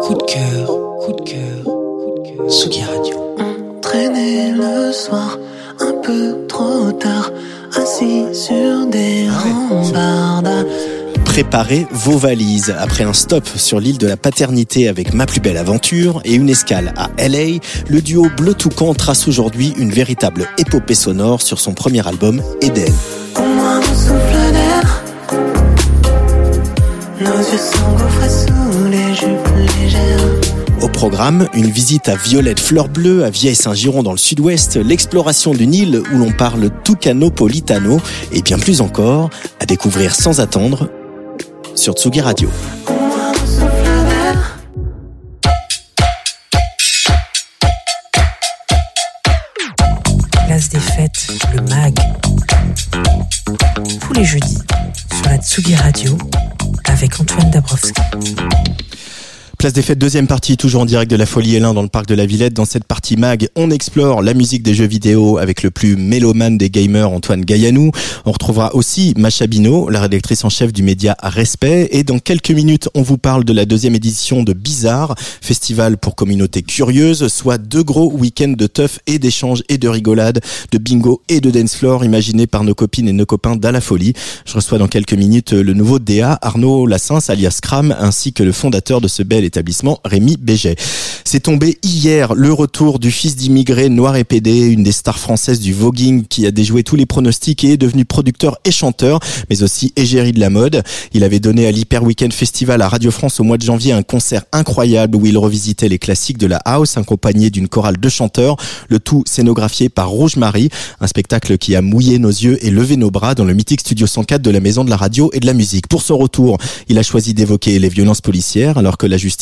Coup de cœur, coup de cœur, coup de cœur. Sugi Radio. Traîner le soir, un peu trop tard, assis sur des rambardas. Préparez vos valises. Après un stop sur l'île de la Paternité avec Ma plus belle aventure et une escale à LA, le duo Bleu Toucan trace aujourd'hui une véritable épopée sonore sur son premier album Eden. Au moins un souffle d'air. Nos yeux s'engouffrent Au programme, une visite à Violette Fleur Bleue à Vieille-Saint-Giron dans le sud-ouest, l'exploration d'une île où l'on parle Tucano-Politano et bien plus encore, à découvrir sans attendre sur Tsugi Radio. Place des fêtes, le MAG. Tous les jeudis sur la Tsugi Radio avec Antoine Dabrowski. Place des fêtes, deuxième partie, toujours en direct de la Folie Hélin dans le parc de la Villette. Dans cette partie mag, on explore la musique des jeux vidéo avec le plus mélomane des gamers, Antoine Gaillanou. On retrouvera aussi Macha Bino, la rédactrice en chef du média Respect. Et dans quelques minutes, on vous parle de la deuxième édition de Bizarre, festival pour communautés curieuses, soit deux gros week-ends de teuf et d'échanges et de rigolades, de bingo et de dance floor imaginés par nos copines et nos copains d'À la Folie. Je reçois dans quelques minutes le nouveau DA, Arnaud Lassens, alias Cram, ainsi que le fondateur de ce bel Rémi. C'est tombé hier le retour du fils d'immigré noir et pédé, une des stars françaises du voguing qui a déjoué tous les pronostics et est devenu producteur et chanteur, mais aussi égérie de la mode. Il avait donné à l'Hyper Weekend Festival à Radio France au mois de janvier un concert incroyable où il revisitait les classiques de la house accompagné d'une chorale de chanteurs, le tout scénographié par Rouge Marie, un spectacle qui a mouillé nos yeux et levé nos bras dans le mythique studio 104 de la Maison de la Radio et de la Musique. Pour son retour, il a choisi d'évoquer les violences policières alors que la justice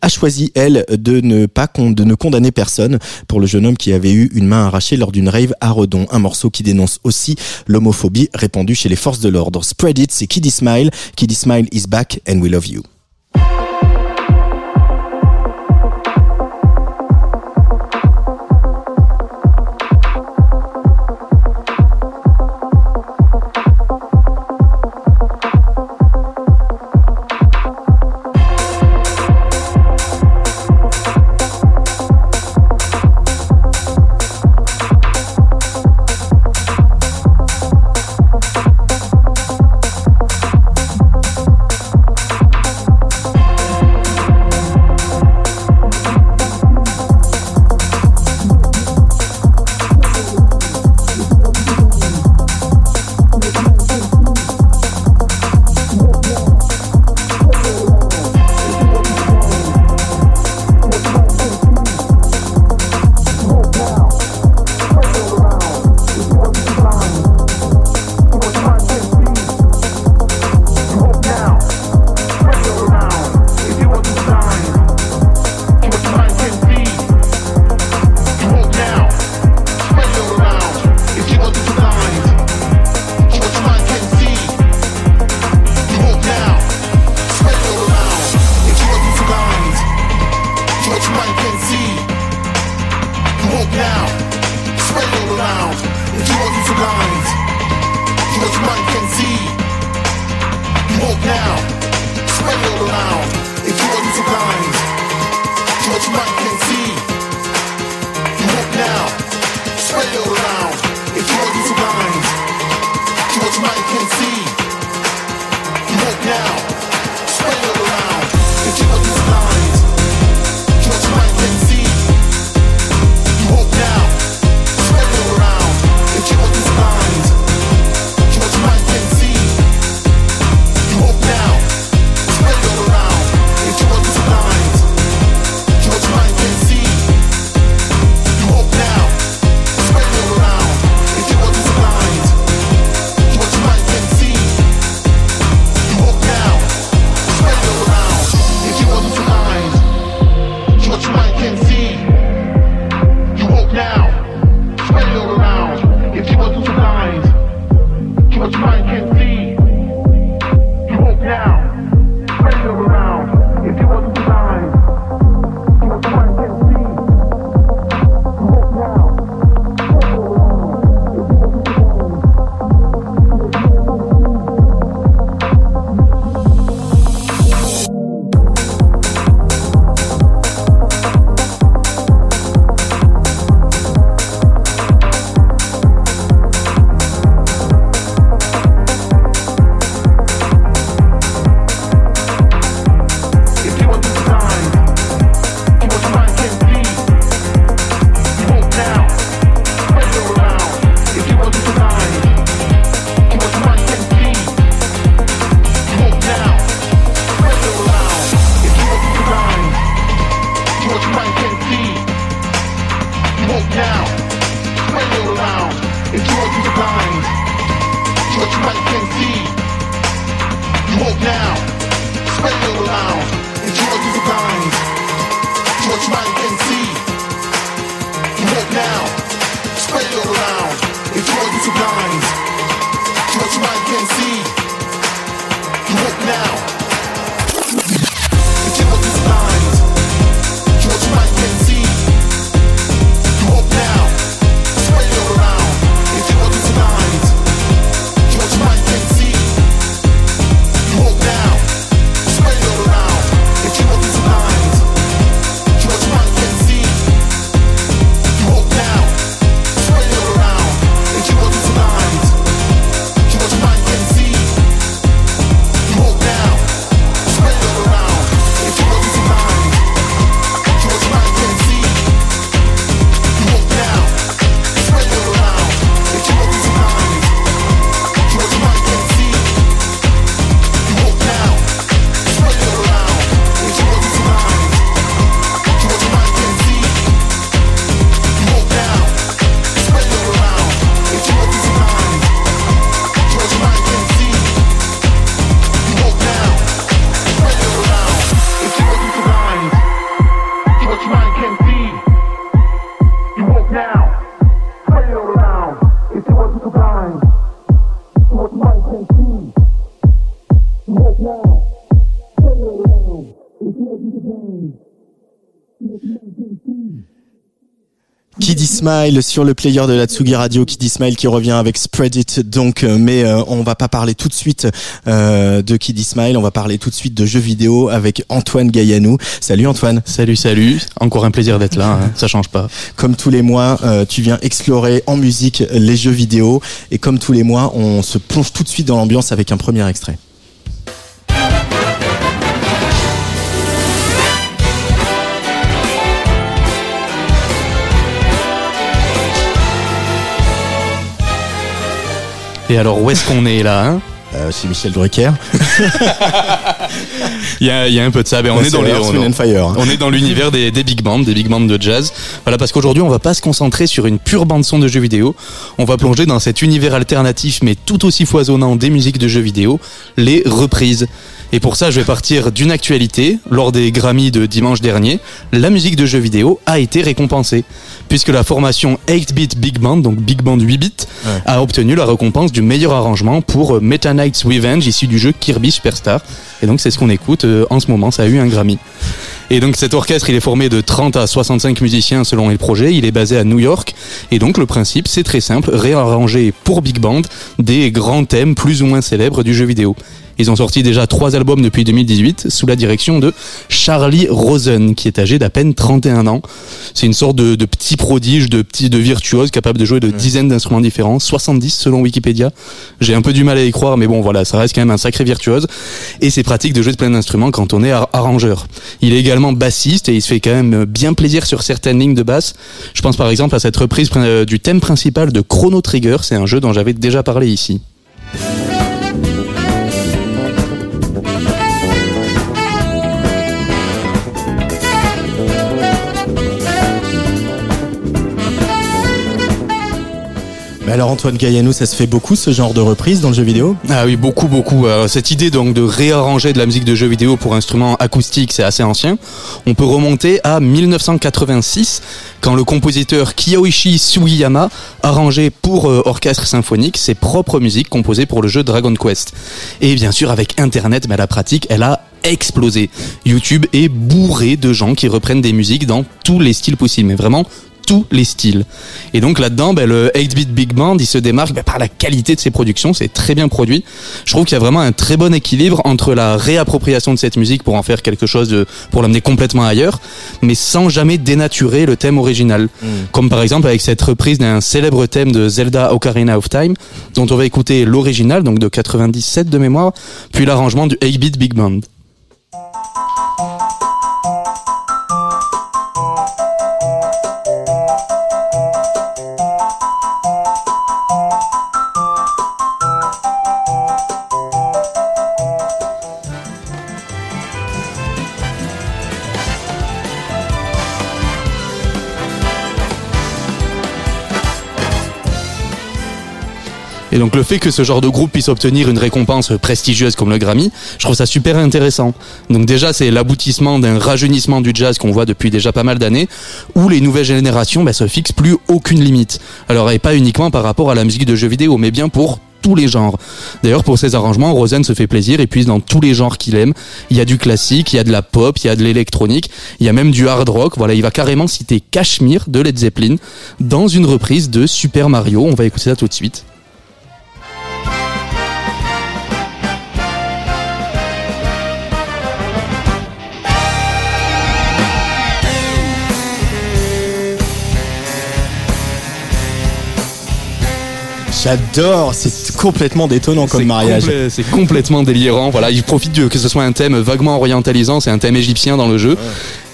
a choisi, elle, de ne pas con- de ne condamner personne pour le jeune homme qui avait eu une main arrachée lors d'une rave à Redon. Un morceau qui dénonce aussi l'homophobie répandue chez les forces de l'ordre. Spread it, c'est Kiddy Smile. Kiddy Smile is back and we love you. Radio Kiddy Smile sur le player de la Tsugi Radio, Kiddy Smile qui revient avec Spread It. Donc, euh, mais euh, on va pas parler tout de suite euh, de Kiddy Smile, on va parler tout de suite de jeux vidéo avec Antoine Gaillanou. Salut Antoine. Salut, salut. Encore un plaisir d'être là. hein. Ça change pas. Comme tous les mois, euh, tu viens explorer en musique les jeux vidéo et comme tous les mois, on se plonge tout de suite dans l'ambiance avec un premier extrait. Et alors, où est-ce qu'on est là hein Euh, c'est Michel Drucker. Il y a, il y a un peu de ça. On, Ouais, est c'est dans les, Earth, on, Wind and Fire. on est dans l'univers des, des big bands, des big bands de jazz. Voilà, parce qu'aujourd'hui, on va pas se concentrer sur une pure bande son de jeux vidéo. On va plonger dans cet univers alternatif, mais tout aussi foisonnant des musiques de jeux vidéo, les reprises. Et pour ça, je vais partir d'une actualité. Lors des Grammy de dimanche dernier, la musique de jeux vidéo a été récompensée. Puisque la formation 8-bit Big Band, donc Big Band 8 bits, Ouais. a obtenu la récompense du meilleur arrangement pour euh, Meta Knight's Revenge, issu du jeu Kirby Superstar. Et donc, c'est ce qu'on écoute euh, en ce moment. Ça a eu un Grammy. Et donc cet orchestre, il est formé de 30 à 65 musiciens selon les projets. Il est basé à New York. Et donc le principe, c'est très simple, réarranger pour big band des grands thèmes plus ou moins célèbres du jeu vidéo. Ils ont sorti déjà trois albums depuis 2018 sous la direction de Charlie Rosen, qui est âgé d'à peine 31 ans. C'est une sorte de, de petit prodige, de petit de virtuose capable de jouer de dizaines d'instruments différents, 70 selon Wikipédia. J'ai un peu du mal à y croire, mais bon voilà, ça reste quand même un sacré virtuose. Et c'est pratique de jouer de plein d'instruments quand on est ar- arrangeur. Il est également bassiste et il se fait quand même bien plaisir sur certaines lignes de basse. Je pense par exemple à cette reprise euh, du thème principal de Chrono Trigger, c'est un jeu dont j'avais déjà parlé ici. Alors Antoine Gaillanou, ça se fait beaucoup ce genre de reprise dans le jeu vidéo? Ah oui, beaucoup, beaucoup. Alors, cette idée donc de réarranger de la musique de jeux vidéo pour instruments acoustiques, c'est assez ancien. On peut remonter à 1986, quand le compositeur Kiyoichi Sugiyama arrangeait pour euh, orchestre symphonique ses propres musiques composées pour le jeu Dragon Quest. Et bien sûr, avec Internet, mais la pratique, elle a explosé. YouTube est bourré de gens qui reprennent des musiques dans tous les styles possibles, mais vraiment tous les styles. Et donc là-dedans, ben, le 8-bit Big Band, il se démarque ben, par la qualité de ses productions, c'est très bien produit. Je trouve qu'il y a vraiment un très bon équilibre entre la réappropriation de cette musique pour en faire quelque chose de, pour l'amener complètement ailleurs, mais sans jamais dénaturer le thème original. Comme par exemple avec cette reprise d'un célèbre thème de Zelda Ocarina of Time, dont on va écouter l'original, donc de 97 de mémoire, puis l'arrangement du 8-bit Big Band. Donc le fait que ce genre de groupe puisse obtenir une récompense prestigieuse comme le Grammy, je trouve ça super intéressant. Donc déjà c'est l'aboutissement d'un rajeunissement du jazz qu'on voit depuis déjà pas mal d'années, où les nouvelles générations ben, se fixent plus aucune limite. Alors et pas uniquement par rapport à la musique de jeux vidéo, mais bien pour tous les genres. D'ailleurs, pour ses arrangements, Rosen se fait plaisir et puise dans tous les genres qu'il aime. Il y a du classique, il y a de la pop, il y a de l'électronique, il y a même du hard rock. Voilà, il va carrément citer Cashmere de Led Zeppelin dans une reprise de Super Mario. On va écouter ça tout de suite. J'adore, c'est complètement détonnant comme mariage. C'est complètement délirant. Voilà, il profite de, que ce soit un thème vaguement orientalisant, c'est un thème égyptien dans le jeu.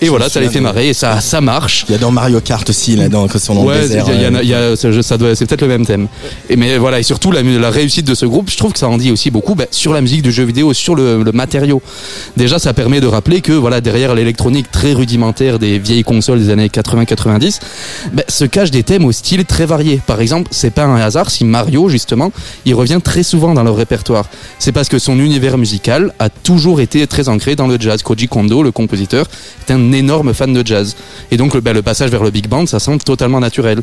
Et voilà, ça les fait marrer et ça, ça marche. Il y a dans Mario Kart aussi, là, dans, quand ils sont dans Ouais, le désert. y a- y a- euh, y a- ça, ça doit, c'est peut-être le même thème. Et mais voilà, et surtout la réussite de ce groupe, je trouve que ça en dit aussi beaucoup bah, sur la musique du jeu vidéo, sur le, le matériau. Déjà, ça permet de rappeler que voilà, derrière l'électronique très rudimentaire des vieilles consoles des années 80-90, bah, se cachent des thèmes au style très varié. Par exemple, c'est pas un hasard si Mario justement, il revient très souvent dans leur répertoire. C'est parce que son univers musical a toujours été très ancré dans le jazz. Koji Kondo, le compositeur, est un énorme fan de jazz. Et donc bah, le passage vers le big band, ça semble totalement naturel.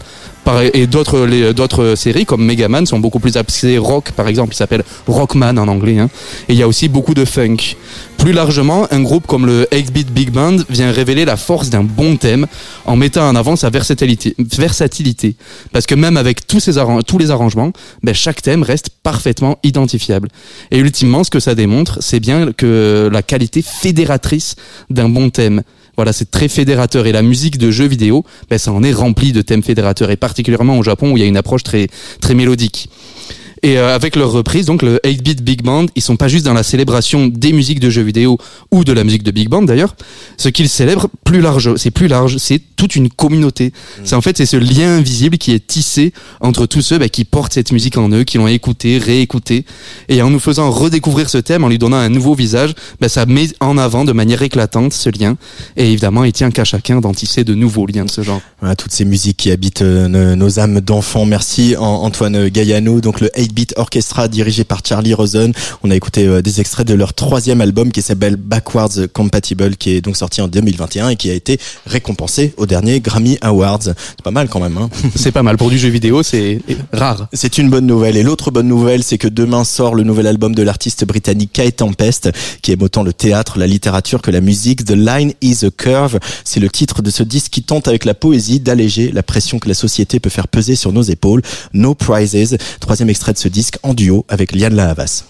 Et d'autres séries comme Megaman sont beaucoup plus axées rock, par exemple, il s'appelle Rockman en anglais. hein. Et il y a aussi beaucoup de funk. Plus largement, un groupe comme le 8-Bit Big Band vient révéler la force d'un bon thème en mettant en avant sa versatilité. Parce que même avec tous les arrangements, ben, chaque thème reste parfaitement identifiable. Et ultimement, ce que ça démontre, c'est bien que la qualité fédératrice d'un bon thème. Voilà, c'est très fédérateur et la musique de jeux vidéo, ben, ça en est rempli de thèmes fédérateurs et particulièrement au Japon où il y a une approche très très mélodique. Et euh, avec leur reprise, donc le 8-bit Big Band, ils sont pas juste dans la célébration des musiques de jeux vidéo ou de la musique de Big Band d'ailleurs. Ce qu'ils célèbrent plus large, c'est plus large, c'est toute une communauté. C'est en fait c'est ce lien invisible qui est tissé entre tous ceux bah, qui portent cette musique en eux, qui l'ont écouté, réécouté, et en nous faisant redécouvrir ce thème, en lui donnant un nouveau visage, bah, ça met en avant de manière éclatante ce lien. Et évidemment, il tient qu'à chacun d'en tisser de nouveaux liens de ce genre. Voilà, toutes ces musiques qui habitent euh, nos, âmes d'enfants. Merci An- Antoine Gaillanou. Donc le 8-Bit Orchestra dirigé par Charlie Rosen. On a écouté euh, des extraits de leur troisième album qui s'appelle Backwards Compatible qui est donc sorti en 2021 et qui a été récompensé au dernier Grammy Awards. C'est pas mal quand même. Hein C'est pas mal pour du jeu vidéo, c'est rare. C'est une bonne nouvelle. Et l'autre bonne nouvelle, c'est que demain sort le nouvel album de l'artiste britannique Kay Tempest, qui aime autant le théâtre, la littérature que la musique. The Line is a Curve. C'est le titre de ce disque qui tente avec la poésie d'alléger la pression que la société peut faire peser sur nos épaules. No Prizes. Troisième extrait de ce disque en duo avec Liane Lahavas.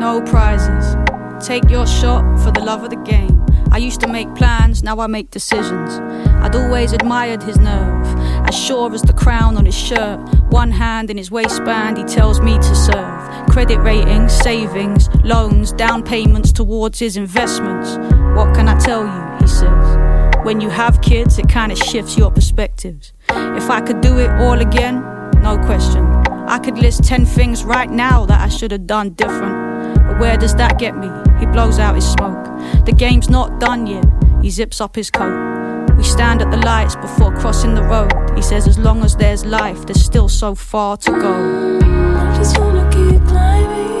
No prizes. Take your shot for the love of the game. I used to make plans, now I make decisions. I'd always admired his nerve, as sure as the crown on his shirt. One hand in his waistband, he tells me to serve. Credit ratings, savings, loans, down payments towards his investments. What can I tell you? He says. When you have kids, it kind of shifts your perspectives. If I could do it all again, no question. I could list 10 things right now that I should have done different. But where does that get me? He blows out his smoke. The game's not done yet. He zips up his coat. We stand at the lights before crossing the road. He says, as long as there's life, there's still so far to go. I just wanna keep climbing,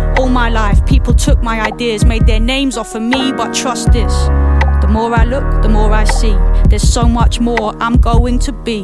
All my life, people took my ideas, made their names off of me, but trust this. The more I look, the more I see. There's so much more I'm going to be.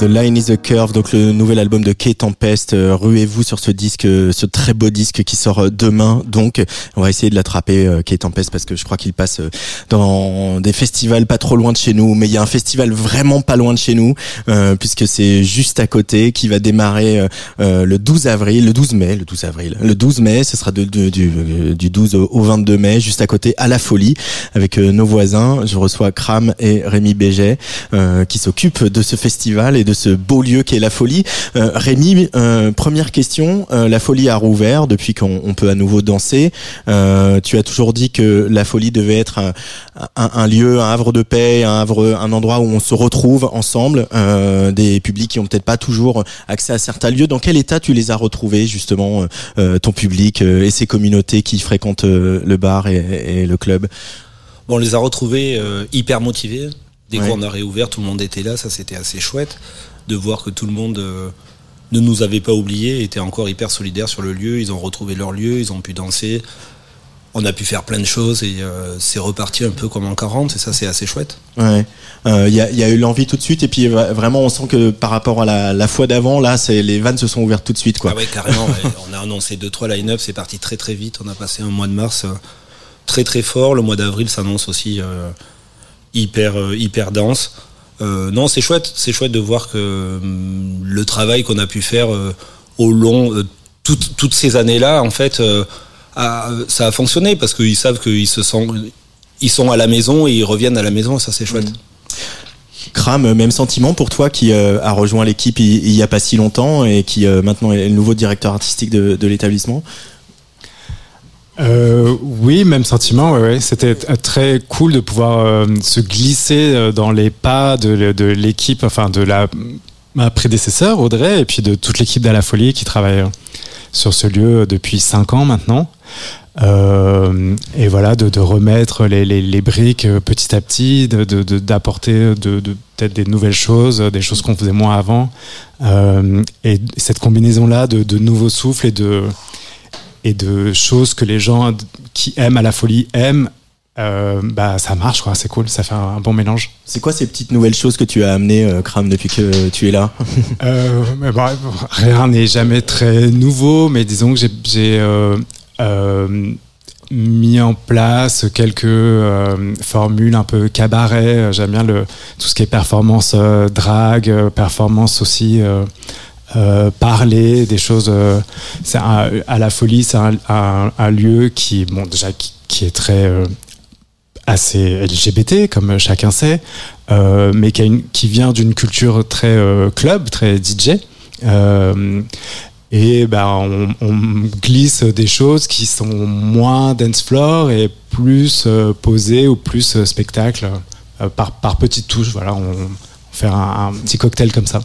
The Line is a Curve, donc le nouvel album de Kate Tempest. Euh, Ruez-vous sur ce disque, euh, ce très beau disque qui sort euh, demain. Donc, on va essayer de l'attraper, Kate Tempest, parce que je crois qu'il passe dans des festivals pas trop loin de chez nous. Mais il y a un festival vraiment pas loin de chez nous, puisque c'est juste à côté, qui va démarrer le 12 avril, le 12 mai, le 12 avril, le 12 mai. Ce sera du, euh, du 12 au au 22 mai, juste à côté, à la Folie, avec nos voisins. Je reçois Kram et Rémi Béget, qui s'occupent de ce festival et de ce beau lieu qu'est la Folie. Euh, Rémi, euh, première question. Euh, la Folie a rouvert depuis qu'on on peut à nouveau danser. Tu as toujours dit que la Folie devait être un, lieu, un havre de paix, un havre, un endroit où on se retrouve ensemble. Des publics qui ont peut-être pas toujours accès à certains lieux. Dans quel état tu les as retrouvés justement, ton public et ces communautés qui fréquentent le bar et, le club? On les a retrouvés hyper motivés. Dès Ouais. qu'on a réouvert, tout le monde était là. Ça, c'était assez chouette de voir que tout le monde euh, ne nous avait pas oubliés, était encore hyper solidaire sur le lieu. Ils ont retrouvé leur lieu, ils ont pu danser. On a pu faire plein de choses et euh, c'est reparti un peu comme en 40 et ça, c'est assez chouette. Ouais, Euh, il y, a, il y a eu l'envie tout de suite et puis vraiment on sent que par rapport à la, la fois d'avant là, c'est les vannes se sont ouvertes tout de suite quoi. Ah ouais, carrément. ouais. On a annoncé deux trois line-up, c'est parti très très vite. On a passé un mois de mars très très fort. Le mois d'avril s'annonce aussi hyper euh, hyper dense. Euh, non, c'est chouette, c'est chouette de voir que hum, le travail qu'on a pu faire euh, au long euh, toutes toutes ces années-là, en fait, euh, a- ça a fonctionné parce qu'ils savent qu'ils se sont ils sont à la maison et ils reviennent à la maison. Ça, c'est chouette. Kram, euh, même sentiment pour toi qui euh, a rejoint l'équipe il, il y a pas si longtemps et qui euh, maintenant est le nouveau directeur artistique de, de l'établissement? Euh, oui, même sentiment. Ouais. C'était très cool de pouvoir euh, se glisser euh, dans les pas de, l'équipe, enfin de la ma prédécesseur Audrey et puis de toute l'équipe d'À la Folie qui travaille euh, sur ce lieu depuis cinq ans maintenant. Euh, et voilà, de, remettre les, briques euh, petit à petit, d'apporter de, de, peut-être des nouvelles choses, des choses qu'on faisait moins avant. Euh, et cette combinaison-là de nouveaux souffles et de, et de choses que les gens qui aiment à la folie aiment, euh, bah ça marche quoi, c'est cool, ça fait un, bon mélange. C'est quoi ces petites nouvelles choses que tu as amenées, euh, Kram, depuis que tu es là? Euh, mais bon, rien n'est jamais très nouveau, mais disons que j'ai- euh, euh, mis en place quelques euh, formules un peu cabaret. J'aime bien le, tout ce qui est performance euh, drague, performance aussi euh, parler, des choses. euh, un- à la folie, c'est un, un- un lieu qui, bon, déjà, qui, qui est très euh, assez LGBT, comme chacun sait, euh, mais qui, a une- qui vient d'une culture très euh, club, très DJ. Et ben, on, on glisse des choses qui sont moins dance floor et plus posées ou plus spectacle par, par petites touches. Voilà, on, on fait un petit cocktail comme ça.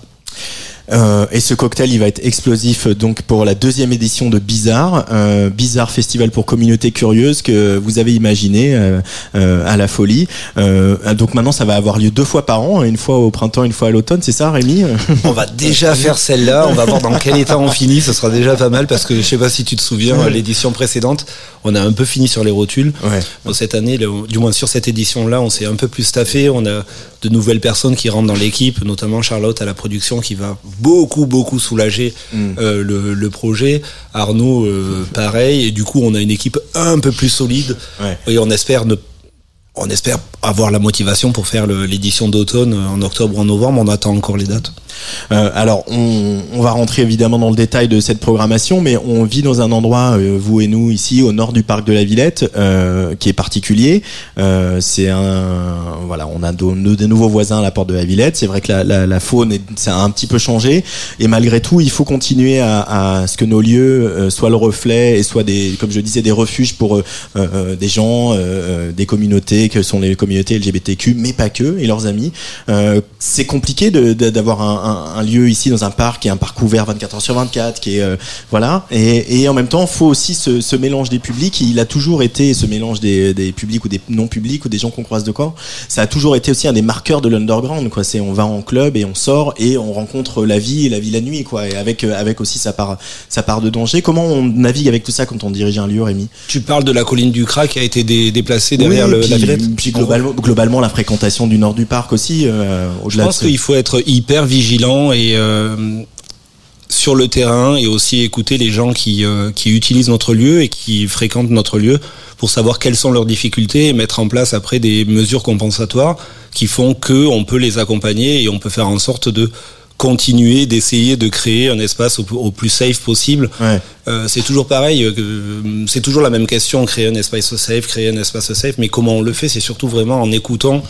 Euh, et ce cocktail, il va être explosif donc pour la deuxième édition de Bizarre, euh, Bizarre Festival pour communauté curieuse que vous avez imaginé euh, euh, à la folie. Euh, donc maintenant, ça va avoir lieu deux fois par an, une fois au printemps, une fois à l'automne, c'est ça, Rémi? On va déjà faire celle-là, on va voir dans quel état on finit, ce sera déjà pas mal parce que je sais pas si tu te souviens, l'édition précédente, on a un peu fini sur les rotules. Ouais. Bon, cette année, le- du moins sur cette édition-là, on s'est un peu plus staffé, on a de nouvelles personnes qui rentrent dans l'équipe, notamment Charlotte à la production qui va beaucoup beaucoup soulager euh, le, le projet. Arnaud, euh, pareil, et du coup on a une équipe un peu plus solide Ouais. et on espère ne on espère avoir la motivation pour faire l'édition d'automne euh, en octobre en novembre. On attend encore les dates. Euh, alors, on, on va rentrer évidemment dans le détail de cette programmation, mais on vit dans un endroit, euh, vous et nous, ici, au nord du parc de la Villette, euh, qui est particulier. Euh, c'est un, voilà, on a de, de- des nouveaux voisins à la porte de la Villette. C'est vrai que la, la, la faune, est, ça a un petit peu changé, et malgré tout, il faut continuer à, à ce que nos lieux soient le reflet et soient des, comme je disais, des refuges pour des gens, des communautés que sont les communautés LGBTQ, mais pas que, et leurs amis. Euh, c'est compliqué d'avoir un, un- un lieu ici dans un parc qui est un parc ouvert 24 heures sur 24, qui est euh, voilà. Et, et en même temps, faut aussi ce, ce mélange des publics. Il a toujours été ce mélange des, des publics ou des non publics ou des gens qu'on croise de corps. Ça a toujours été aussi un des marqueurs de l'underground. Quoi, c'est on va en club et on sort et on rencontre la vie et la vie la nuit. Quoi, et avec euh, avec aussi sa part sa part de danger. Comment on navigue avec tout ça quand on dirige un lieu, Rémi? Tu parles de la colline du Crac qui a été dé- déplacée derrière Oui, le, la Villette puis globalement, globalement, la fréquentation du nord du parc aussi. euh, Je de pense qu'il faut être hyper vigilant et euh, sur le terrain et aussi écouter les gens qui, euh, qui utilisent notre lieu et qui fréquentent notre lieu pour savoir quelles sont leurs difficultés et mettre en place après des mesures compensatoires qui font que on peut les accompagner et on peut faire en sorte de continuer d'essayer de créer un espace au, au plus safe possible. Ouais. Euh, c'est toujours pareil, euh, que- c'est toujours la même question, créer un espace safe, créer un espace safe, mais comment on le fait, c'est surtout vraiment en écoutant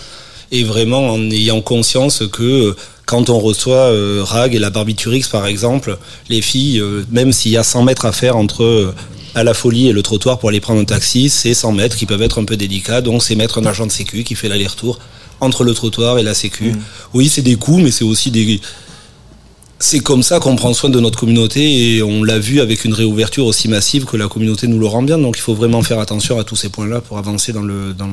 et vraiment en ayant conscience que euh, quand on reçoit euh, Rag et la Barbiturix par exemple, les filles, euh, même s'il y a 100 mètres à faire entre euh, à la folie et le trottoir pour aller prendre un taxi, c'est 100 mètres qui peuvent être un peu délicats, donc c'est mettre un agent de sécu qui fait l'aller-retour entre le trottoir et la sécu. Oui, c'est des coûts, mais c'est aussi des... C'est comme ça qu'on prend soin de notre communauté et on l'a vu avec une réouverture aussi massive que la communauté nous le rend bien. Donc il faut vraiment faire attention à tous ces points-là pour avancer dans le dans,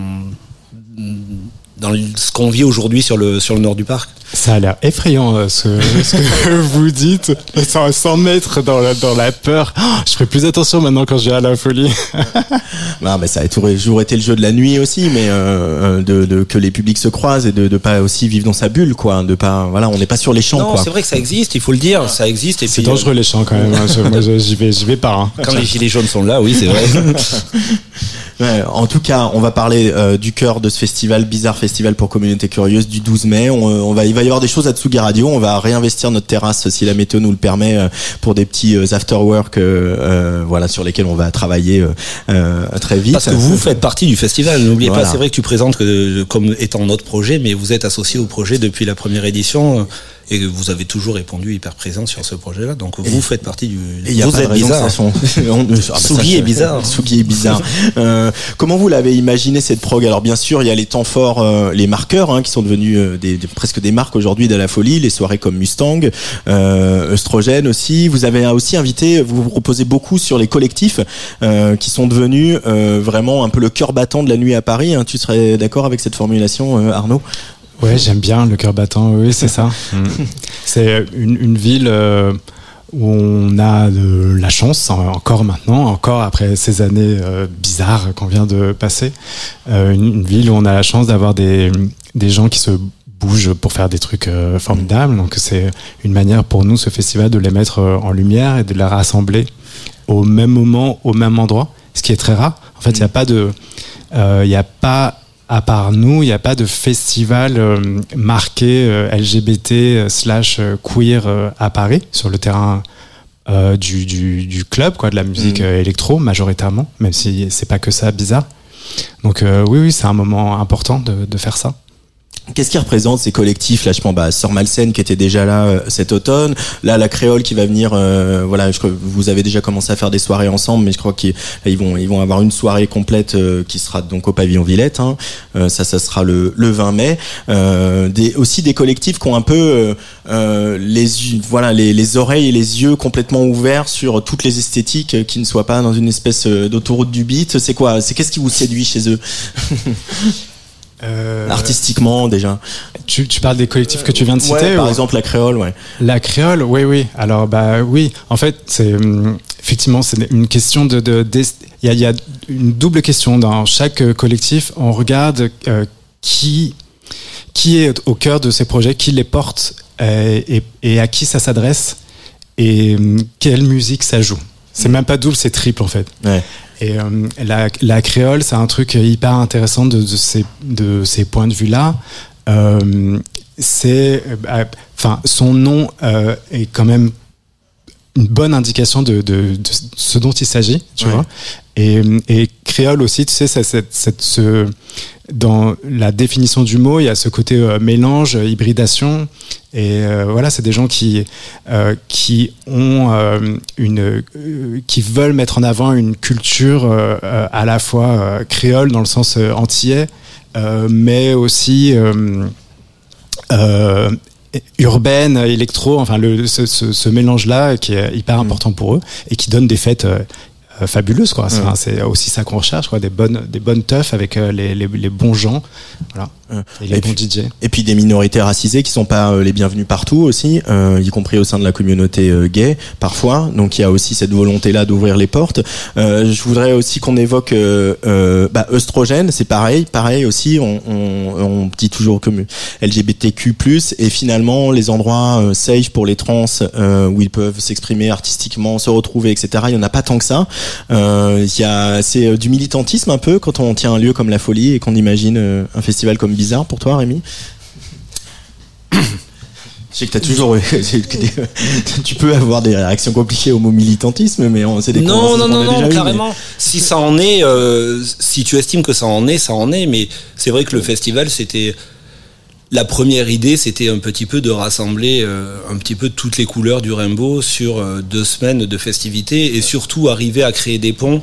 dans ce qu'on vit aujourd'hui sur le sur le nord du parc. Ça a l'air effrayant euh, ce, ce que vous dites. 100, 100 mètres dans la, dans la peur. Oh, je ferai plus attention maintenant quand je vais à la folie. Non, mais ça a toujours été le jeu de la nuit aussi, mais euh, euh, de, de- que les publics se croisent et de, de pas aussi vivre dans sa bulle, quoi. De pas, voilà, on n'est pas sur les champs, non, c'est vrai que ça existe, il faut le dire, ça existe. C'est euh, dangereux les champs quand même. hein. Je- moi, je- j'y vais, j'y vais pas. hein. quand les gilets jaunes sont là, oui, c'est vrai. Ouais, en tout cas, on va parler euh, du cœur de ce festival, Bizarre Festival pour Communauté Curieuse, du 12 mai. On, euh, on va, il va y avoir des choses à Tsugi Radio. On va réinvestir notre terrasse si la météo nous le permet euh, pour des petits euh, euh, euh, voilà, sur lesquels on va travailler très vite. Parce que vous faites partie du festival, n'oubliez Voilà. pas, c'est vrai que tu présentes que, comme étant notre projet, mais vous êtes associé au projet depuis la première édition et vous avez toujours répondu hyper présent sur ce projet-là. Donc vous faites partie du. Et il y a vous pas êtes raison que bizarre. son- on- ah bah ça, Sugi est bizarre. Sugi est bizarre. Euh, comment vous l'avez imaginé cette prog? Alors bien sûr, il y a les temps forts, euh, les marqueurs hein, qui sont devenus euh, des, des- presque des marques aujourd'hui de la folie, les soirées comme Mustang, euh, Oestrogène aussi. Vous avez aussi invité, vous vous proposez beaucoup sur les collectifs euh, qui sont devenus euh, vraiment un peu le cœur battant de la nuit à Paris. hein. Tu serais d'accord avec cette formulation, Arnaud? Ouais, j'aime bien le cœur battant. Oui, c'est ça. Mm. C'est une, une ville euh, où on a de la chance, en- encore maintenant, encore après ces années euh, bizarres qu'on vient de passer. Euh, une, une ville où on a la chance d'avoir des, des gens qui se bougent pour faire des trucs formidables. Donc c'est une manière pour nous, ce festival, de les mettre en lumière et de les rassembler au même moment, au même endroit. ce qui est très rare. En fait, il n'y a pas de, il y a pas à part nous, il n'y a pas de festival euh, marqué euh, LGBT euh, slash queer euh, à Paris sur le terrain du, du, du club, quoi, de la musique euh, électro majoritairement, même si c'est pas que ça bizarre. Donc oui, oui, c'est un moment important de, de faire ça. Qu'est-ce qui représente ces collectifs Là, je pense bah, Sœur Malsaine qui était déjà là euh, cet automne. Là, la Créole qui va venir. euh, voilà, je vous avez déjà commencé à faire des soirées ensemble, mais je crois qu'ils vont ils vont avoir une soirée complète euh, qui sera donc au pavillon Villette. Hein. Euh, ça, ça sera le, le 20 mai. Euh, des, aussi des collectifs qui ont un peu les voilà les, les oreilles et les yeux complètement ouverts sur toutes les esthétiques qui ne soient pas dans une espèce d'autoroute du beat. C'est quoi C'est qu'est-ce qui vous séduit chez eux? Euh, artistiquement déjà tu, tu parles des collectifs que tu viens de citer Ouais, par ou- exemple la créole, ouais. La créole, oui, oui. Alors, bah oui, en fait, c'est hum, effectivement, c'est une question de. Il y, a, il y a une double question dans chaque euh, collectif. On regarde euh, qui, qui est au cœur de ces projets, qui les porte euh, et, et à qui ça s'adresse et hum, quelle musique ça joue. C'est même pas double, c'est triple en fait. Ouais. Et euh, la, la créole, c'est un truc hyper intéressant de, de ces, de ces points de vue-là. Euh, c'est, euh, enfin, son nom est quand même une bonne indication de, de, de ce dont il s'agit, tu Ouais. vois. Et, et créole aussi, tu sais, ce, dans la définition du mot, il y a ce côté euh, mélange, hybridation. Et euh, voilà, c'est des gens qui, euh, qui ont une, qui veulent mettre en avant une culture à la fois créole dans le sens antillais, mais aussi urbaine, électro, enfin le, ce, ce, ce mélange-là qui est hyper important pour eux et qui donne des fêtes euh, fabuleuses. quoi. C'est- Ouais. C'est aussi ça qu'on recherche, quoi, des bonnes, des bonnes teufs avec euh, les, les, les bons gens, voilà, et les Et bons puis- DJ. Et puis des minorités racisées qui sont pas euh, les bienvenues partout aussi, y compris au sein de la communauté gay parfois. Donc il y a aussi cette volonté là d'ouvrir les portes. Je voudrais aussi qu'on évoque bah, œstrogène, c'est pareil, pareil aussi. On, on, on dit toujours comme LGBTQ+ et finalement les endroits euh, safe pour les trans euh, où ils peuvent s'exprimer artistiquement, se retrouver, etc. Il y en a pas tant que ça. Euh, Il y a c'est euh, du militantisme un peu quand on tient un lieu comme la Folie et qu'on imagine euh, un festival comme Bizarre pour toi, Rémi? Je sais que t'as toujours, tu peux avoir des réactions compliquées au mot militantisme, mais on- c'est des Non, non, non, non, déjà eues, mais- carrément. Si ça en est, euh, si tu estimes que ça en est, ça en est. Mais c'est vrai que le festival, c'était la première idée, c'était un petit peu de rassembler euh, un petit peu toutes les couleurs du rainbow sur euh, deux semaines de festivités et surtout arriver à créer des ponts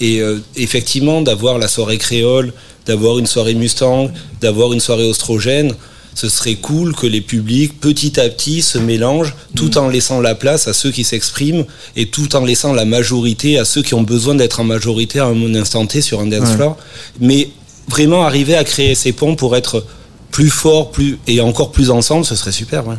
et euh, effectivement d'avoir la soirée créole, d'avoir une soirée Mustang, d'avoir une soirée ostrogène. Ce serait cool que les publics, petit à petit, se mélangent, tout en laissant la place à ceux qui s'expriment et tout en laissant la majorité à ceux qui ont besoin d'être en majorité à un instant T sur un dance Ouais. floor. Mais vraiment arriver à créer ces ponts pour être plus fort, plus et encore plus ensemble, ce serait super. Ouais.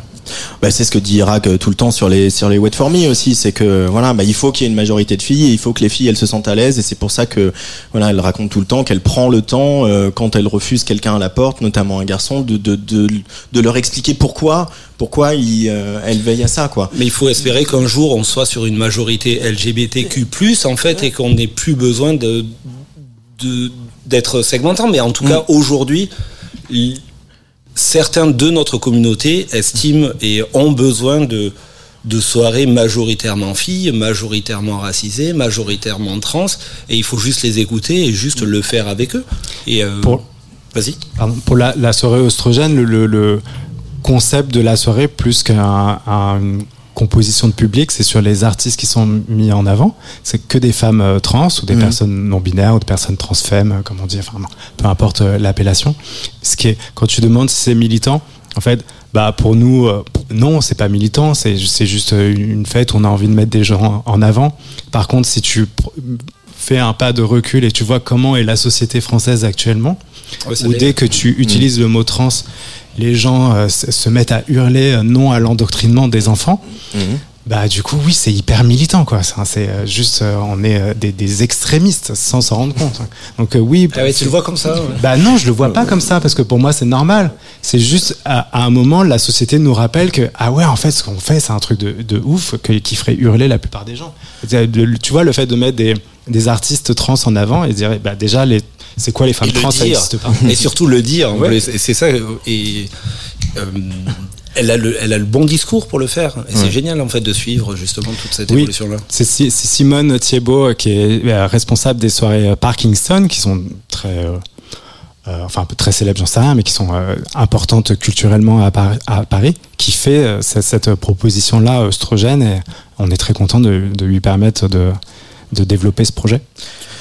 Bah, c'est ce que dit Irak euh, tout le temps sur les sur les Wet For Me aussi, c'est que voilà, bah, il faut qu'il y ait une majorité de filles, et il faut que les filles elles se sentent à l'aise, et c'est pour ça que voilà, elle raconte tout le temps qu'elle prend le temps euh, quand elle refuse quelqu'un à la porte, notamment un garçon, de de de, de leur expliquer pourquoi pourquoi il, euh, elle veille à ça quoi. Mais il faut espérer qu'un jour on soit sur une majorité LGBTQ+, en fait, et qu'on n'ait plus besoin de de- d'être segmentant. Mais en tout cas, aujourd'hui, certains de notre communauté estiment et ont besoin de de soirées majoritairement filles, majoritairement racisées, majoritairement trans, et il faut juste les écouter et juste le faire avec eux. Et euh, Pour- vas-y. Pardon, pour la, la soirée oestrogène, le, le- le concept de la soirée, plus qu'une composition de public, c'est sur les artistes qui sont mis en avant. C'est que des femmes euh, trans ou des Mhm. personnes non binaires ou des personnes transfemmes, euh, comme on dit, enfin, peu importe euh, l'appellation. Ce qui est, quand tu demandes si c'est militant, en fait, bah pour nous, non, c'est pas militant, c'est juste une fête où on a envie de mettre des gens en avant. Par contre, si tu fais un pas de recul et tu vois comment est la société française actuellement, Ouais, ou dès que tu utilises le mot trans, les gens euh, se mettent à hurler euh, non à l'endoctrinement des enfants. Bah du coup oui c'est hyper militant quoi. C'est euh, juste euh, on est euh, des, des extrémistes sans s'en rendre compte. Donc euh, oui. Ah ouais, tu le vois comme ça ouais. Bah non, je le vois pas comme ça parce que pour moi c'est normal. C'est juste à, à un moment la société nous rappelle que ah ouais en fait ce qu'on fait c'est un truc de, de ouf que- qui ferait hurler la plupart des gens. Tu vois le fait de mettre des des artistes trans en avant et dire bah, déjà les c'est quoi les femmes trans ça dire. pas. Et surtout le dire. Ouais. c'est ça. Et euh, elle, a le, elle a le bon discours pour le faire. Et c'est génial en fait de suivre justement toute cette Oui. évolution là. C'est Si- c'est Simone Thiebaud euh, qui est euh, responsable des soirées Parkinson, qui sont très, euh, enfin un peu très célèbres, j'en sais rien, mais qui sont euh, importantes culturellement à, Par- à Paris, qui fait euh, cette, cette proposition-là oestrogène et on est très content de, de lui permettre de, de développer ce projet.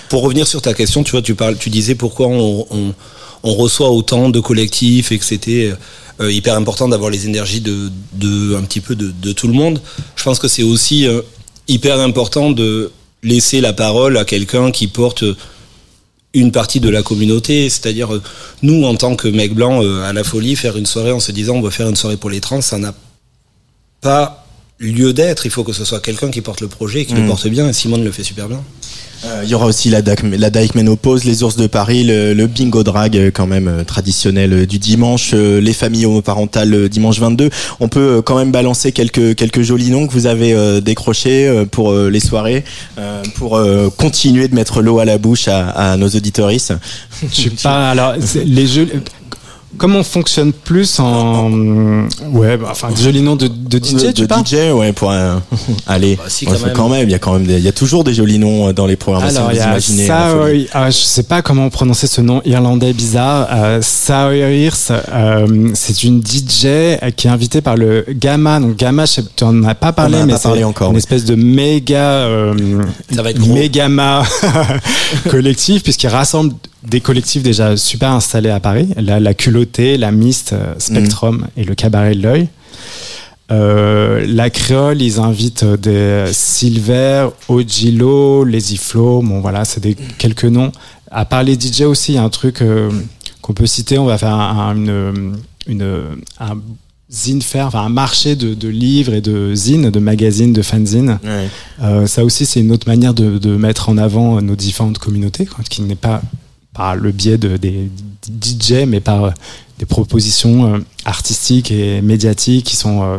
Pour revenir sur ta question, tu vois, tu parles, tu disais pourquoi on, on, on reçoit autant de collectifs et que c'était euh, hyper important d'avoir les énergies de, de un petit peu de, de tout le monde. Je pense que c'est aussi euh, hyper important de laisser la parole à quelqu'un qui porte une partie de la communauté, c'est-à-dire euh, nous en tant que mecs blancs euh, à la folie, faire une soirée en se disant on va faire une soirée pour les trans, ça n'a pas lieu d'être. Il faut que ce soit quelqu'un qui porte le projet et qui le Mm. porte bien. Et Simone le fait super bien. Euh, Il y aura aussi la, Dyke Ménopause, les ours de Paris, le, le bingo drag euh, quand même euh, traditionnel du dimanche, les familles homoparentales dimanche 22. On peut quand même balancer quelques quelques jolis noms que vous avez décrochés pour les soirées, pour continuer de mettre l'eau à la bouche à, à nos auditoristes. Je sais pas. Alors, les jeux. Comme on fonctionne plus en. Ouais, bah, enfin, joli nom de, de DJ, de, tu de DJ, ouais, pour un... allez, Bah, si, quand même. quand même, il y a quand même, des- il y a toujours des jolis noms euh, dans les programmations. Alors, il y a ça, oui. Ah, je sais pas comment prononcer ce nom irlandais bizarre. Euh, Saoirse, euh, c'est une DJ qui est invitée par le Gamma. Donc, Gamma, je sais- tu en as pas parlé, en a mais c'est encore, une oui. espèce de méga, euh, Ça va être gros. mégamma collectif, puisqu'il rassemble des collectifs déjà super installés à Paris. La, la culottée, la Mist, euh, Spectrum Mm. et le cabaret de l'œil. Euh, la créole, ils invitent des Silver, Ojilo, Lazy Flow. Bon, voilà, c'est des quelques noms. À part les DJ aussi, il y a un truc euh, qu'on peut citer. On va faire un, une, une, un zine faire, enfin un marché de, de livres et de zines, de magazines, de fanzines. Ouais. Euh, ça aussi, c'est une autre manière de, de mettre en avant nos différentes communautés, qui n'est pas par le biais de, des DJ, mais par euh, des propositions euh, artistiques et médiatiques qui sont euh,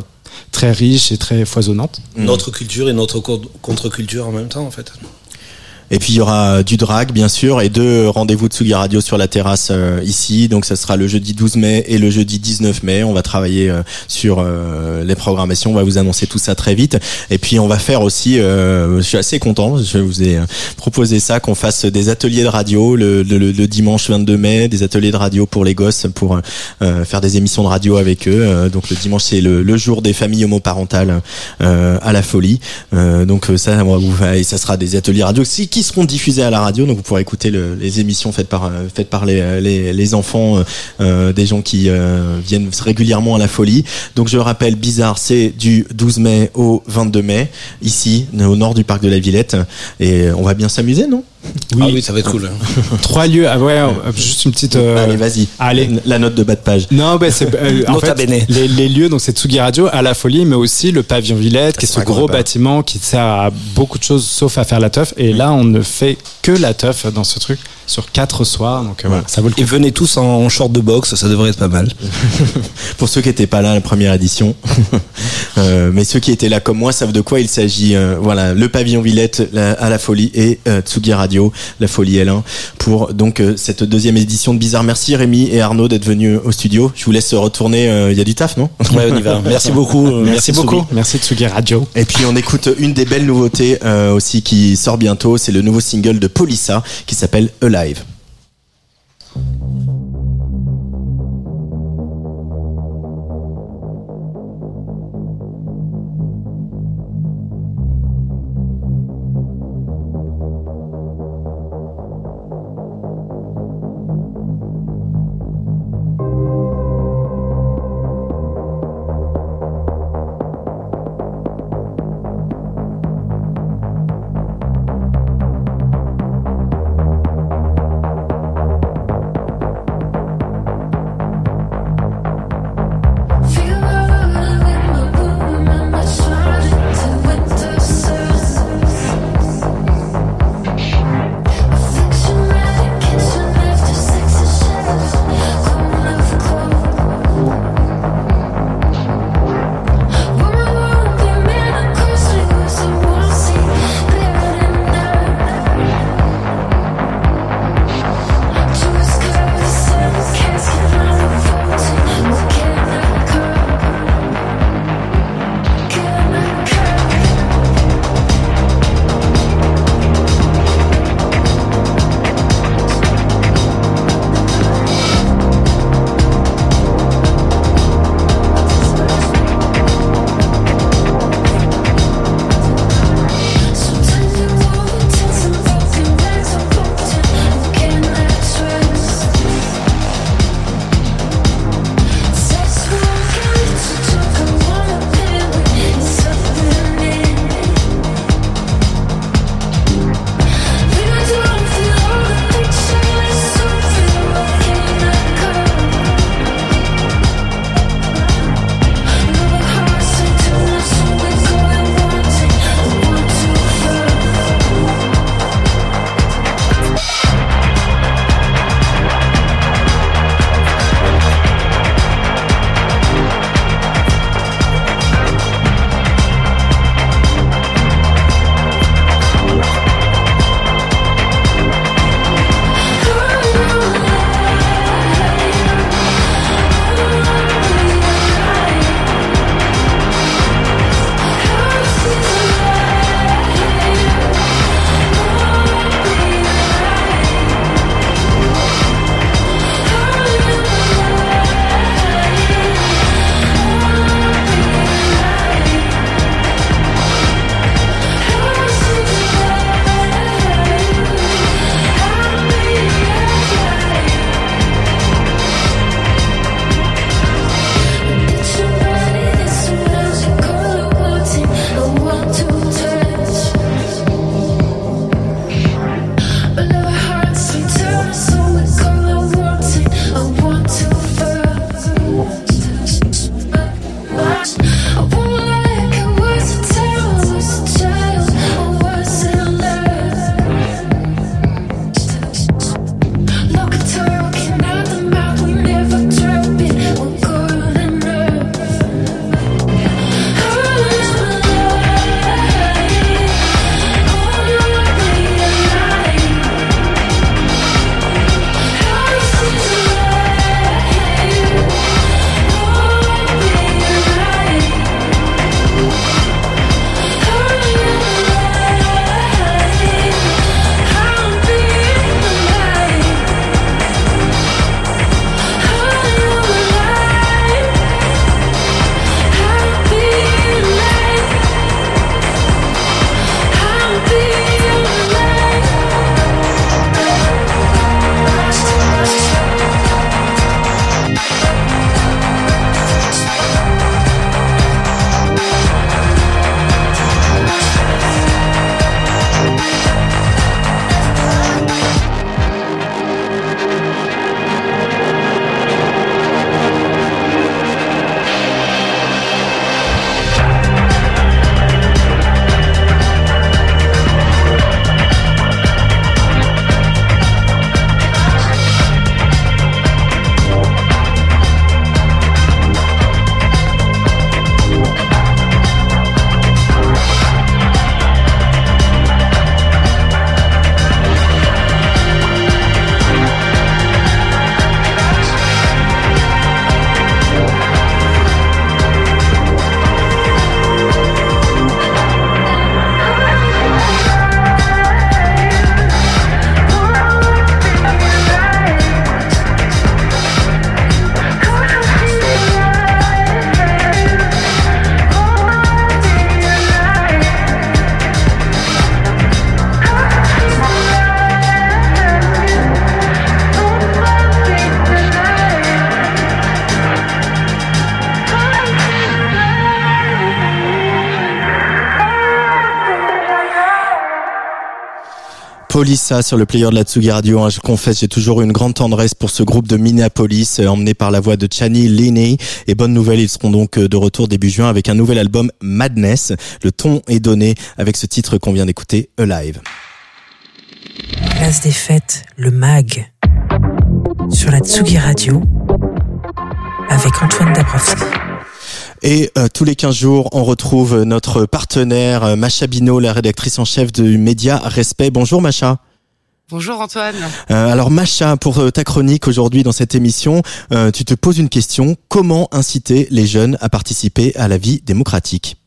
très riches et très foisonnantes. Notre culture et notre co- contre-culture en même temps, en fait. Et puis il y aura du drag bien sûr et deux rendez-vous de Tsugi Radio sur la terrasse euh, ici. Donc ça sera le jeudi 12 mai et le jeudi 19 mai. On va travailler euh, sur euh, les programmations. On va vous annoncer tout ça très vite. Et puis on va faire aussi, euh, je suis assez content, je vous ai euh, proposé ça, qu'on fasse des ateliers de radio le, le- le dimanche 22 mai, des ateliers de radio pour les gosses pour euh, faire des émissions de radio avec eux. Euh, donc le dimanche c'est le, le jour des familles homoparentales euh, à la folie. Euh, donc euh, ça, on va vous- et ça sera des ateliers radio si- seront diffusés à la radio. Donc vous pourrez écouter le- les émissions faites par euh, faites par les, les enfants, euh, euh, des gens qui euh, viennent régulièrement à la folie. Donc je rappelle, bizarre, c'est du 12 mai au 22 mai ici au nord du parc de la Villette et on va bien s'amuser, non? Ah oui, ça va être cool. Trois lieux. Ah ouais, euh, juste une petite. euh, Allez, vas-y. allez. La note de bas de page. Non, bah c'est euh, en fait, les, les lieux, donc c'est Tsugi Radio à la folie, mais aussi le pavillon Villette, qui est ce gros bâtiment qui sert à beaucoup de choses sauf à faire la teuf. Et là, on ne fait que la teuf dans ce truc sur quatre soirs, donc euh, voilà, ça vaut le coup. Et venez tous en short de boxe, ça devrait être pas mal. Pour ceux qui n'étaient pas là à la première édition, Euh, mais ceux qui étaient là comme moi savent de quoi il s'agit. Euh, voilà, le pavillon Villette la- à la Folie et euh, Tsugi Radio, la Folie L1, pour donc euh, cette deuxième édition de Bizarre. Merci Rémi et Arnaud d'être venus au studio. Je vous laisse retourner. euh, Il y a du taf, non? Ouais, on y va. Merci beaucoup. Merci, beaucoup. Merci Tsugi Radio. Et puis on écoute une des belles nouveautés euh, aussi qui sort bientôt. C'est le nouveau single de Polissa qui s'appelle Alive. Alive. Polissa sur le player de la Tsugi Radio. hein. Je confesse, j'ai toujours une grande tendresse pour ce groupe de Minneapolis, euh, emmené par la voix de Chani Linney. Et bonne nouvelle, ils seront donc euh, de retour début juin avec un nouvel album Madness. Le ton est donné avec ce titre qu'on vient d'écouter, Alive. Place des fêtes, le MAG. Sur la Tsugi Radio. Avec Antoine Dabrowski. Et euh, tous les 15 jours, on retrouve notre partenaire euh, Macha Bino, la rédactrice en chef du média Respect. Bonjour Macha. Bonjour Antoine. Euh, alors Macha, pour ta chronique aujourd'hui dans cette émission, euh, tu te poses une question. Comment inciter les jeunes à participer à la vie démocratique?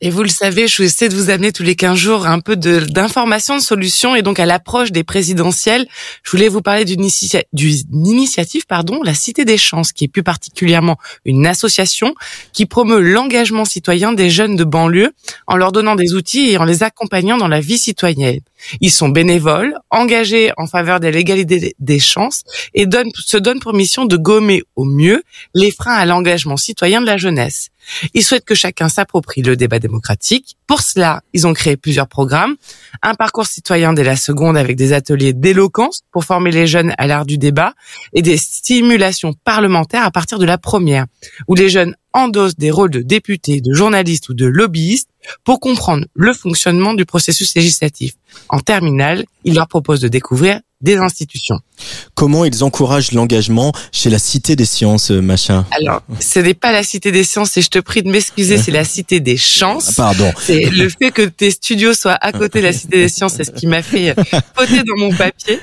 Et vous le savez, je essaie de vous amener tous les 15 jours un peu d'informations, de, solutions. Et donc, à l'approche des présidentielles, je voulais vous parler d'une initia- d'une initiative, pardon, la Cité des Chances, qui est plus particulièrement une association qui promeut l'engagement citoyen des jeunes de banlieue en leur donnant des outils et en les accompagnant dans la vie citoyenne. Ils sont bénévoles, engagés en faveur de l'égalité des chances et se donnent pour mission de gommer au mieux les freins à l'engagement citoyen de la jeunesse. Ils souhaitent que chacun s'approprie le débat démocratique. Pour cela, ils ont créé plusieurs programmes. Un parcours citoyen dès la seconde avec des ateliers d'éloquence pour former les jeunes à l'art du débat et des stimulations parlementaires à partir de la première, où les jeunes endossent des rôles de députés, de journalistes ou de lobbyistes pour comprendre le fonctionnement du processus législatif. En terminale, ils leur proposent de découvrir des institutions. Comment ils encouragent l'engagement chez la Cité des Sciences, euh, Macha Alors, ce n'est pas la Cité des Sciences et je te prie de m'excuser, c'est la Cité des Chances. Pardon. C'est le fait que tes studios soient à côté de la Cité des Sciences, c'est ce qui m'a fait poter dans mon papier.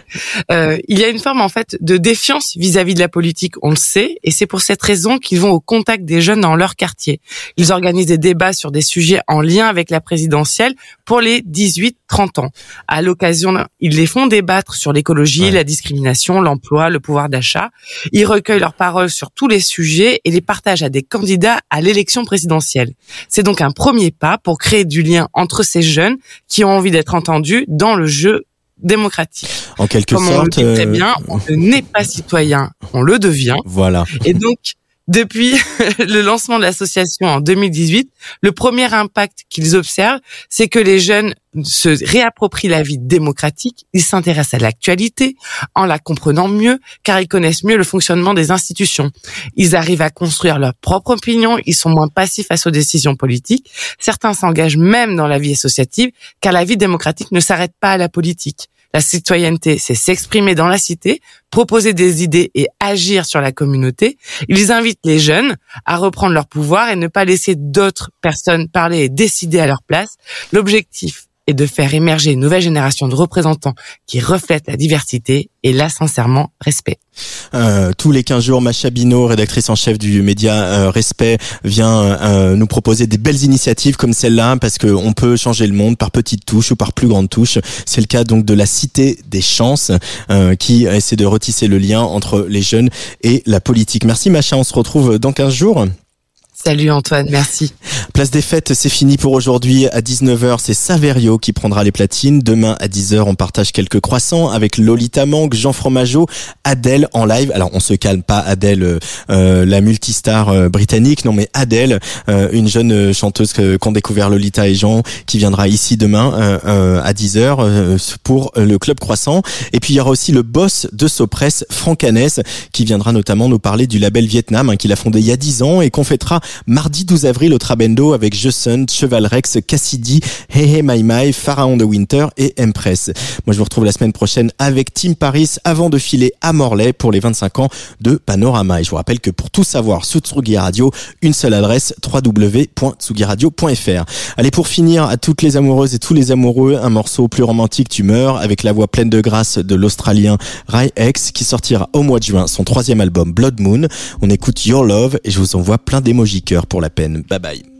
Euh, il y a une forme en fait de défiance vis-à-vis de la politique, on le sait, et c'est pour cette raison qu'ils vont au contact des jeunes dans leur quartier. Ils organisent des débats sur des sujets en lien avec la présidentielle pour les 18-30 ans. À l'occasion, ils les font débattre sur l'écologie, Ouais. la discrimination, l'emploi, le pouvoir d'achat. Ils recueillent leurs paroles sur tous les sujets et les partagent à des candidats à l'élection présidentielle. C'est donc un premier pas pour créer du lien entre ces jeunes qui ont envie d'être entendus dans le jeu démocratique. En quelque Comme on le sorte. dit très euh, bien, on ne n'est pas citoyen, on le devient. Voilà. Et donc, depuis le lancement de l'association en 2018, le premier impact qu'ils observent, c'est que les jeunes se réapproprient la vie démocratique, ils s'intéressent à l'actualité en la comprenant mieux, car ils connaissent mieux le fonctionnement des institutions. Ils arrivent à construire leur propre opinion, ils sont moins passifs face aux décisions politiques. Certains s'engagent même dans la vie associative, car la vie démocratique ne s'arrête pas à la politique. La citoyenneté, c'est s'exprimer dans la cité, proposer des idées et agir sur la communauté. Ils invitent les jeunes à reprendre leur pouvoir et ne pas laisser d'autres personnes parler et décider à leur place. L'objectif est de faire émerger une nouvelle génération de représentants qui reflètent la diversité et là, sincèrement, respect. Euh, tous les 15 jours, Macha Bino, rédactrice en chef du média euh, Respect, vient euh, nous proposer des belles initiatives comme celle-là parce que on peut changer le monde par petites touches ou par plus grandes touches. C'est le cas donc de la Cité des Chances euh, qui essaie de retisser le lien entre les jeunes et la politique. Merci Macha, on se retrouve dans 15 jours. Salut Antoine, merci. Place des fêtes, c'est fini pour aujourd'hui. À 19h, c'est Saverio qui prendra les platines. Demain, à 10h, on partage quelques croissants avec Lolita Mang, Jean Fromageau, Adèle en live. Alors, on se calme pas Adèle, euh, euh, la multistar euh, britannique, non mais Adèle, euh, une jeune euh, chanteuse qu'ont découvert Lolita et Jean, qui viendra ici demain à 10h euh, pour le Club Croissant. Et puis, il y aura aussi le boss de Sopress, Franck qui viendra notamment nous parler du label Vietnam, hein, qu'il a fondé il y a 10 ans et qu'on fêtera mardi 12 avril au Trabendo avec Jason, Cheval Rex, Cassidy, Hey Hey My My, Pharaon de Winter et Empress. Moi, je vous retrouve la semaine prochaine avec Team Paris avant de filer à Morlaix pour les 25 ans de Panorama. Et je vous rappelle que pour tout savoir sur Tsugi Radio, une seule adresse, www.tsugiradio.fr. Allez, pour finir, à toutes les amoureuses et tous les amoureux, un morceau plus romantique, Tu meurs, avec la voix pleine de grâce de l'Australien Rai X, qui sortira au mois de juin son troisième album Blood Moon. On écoute Your Love et je vous envoie plein d'émojis cœur pour la peine. Bye bye.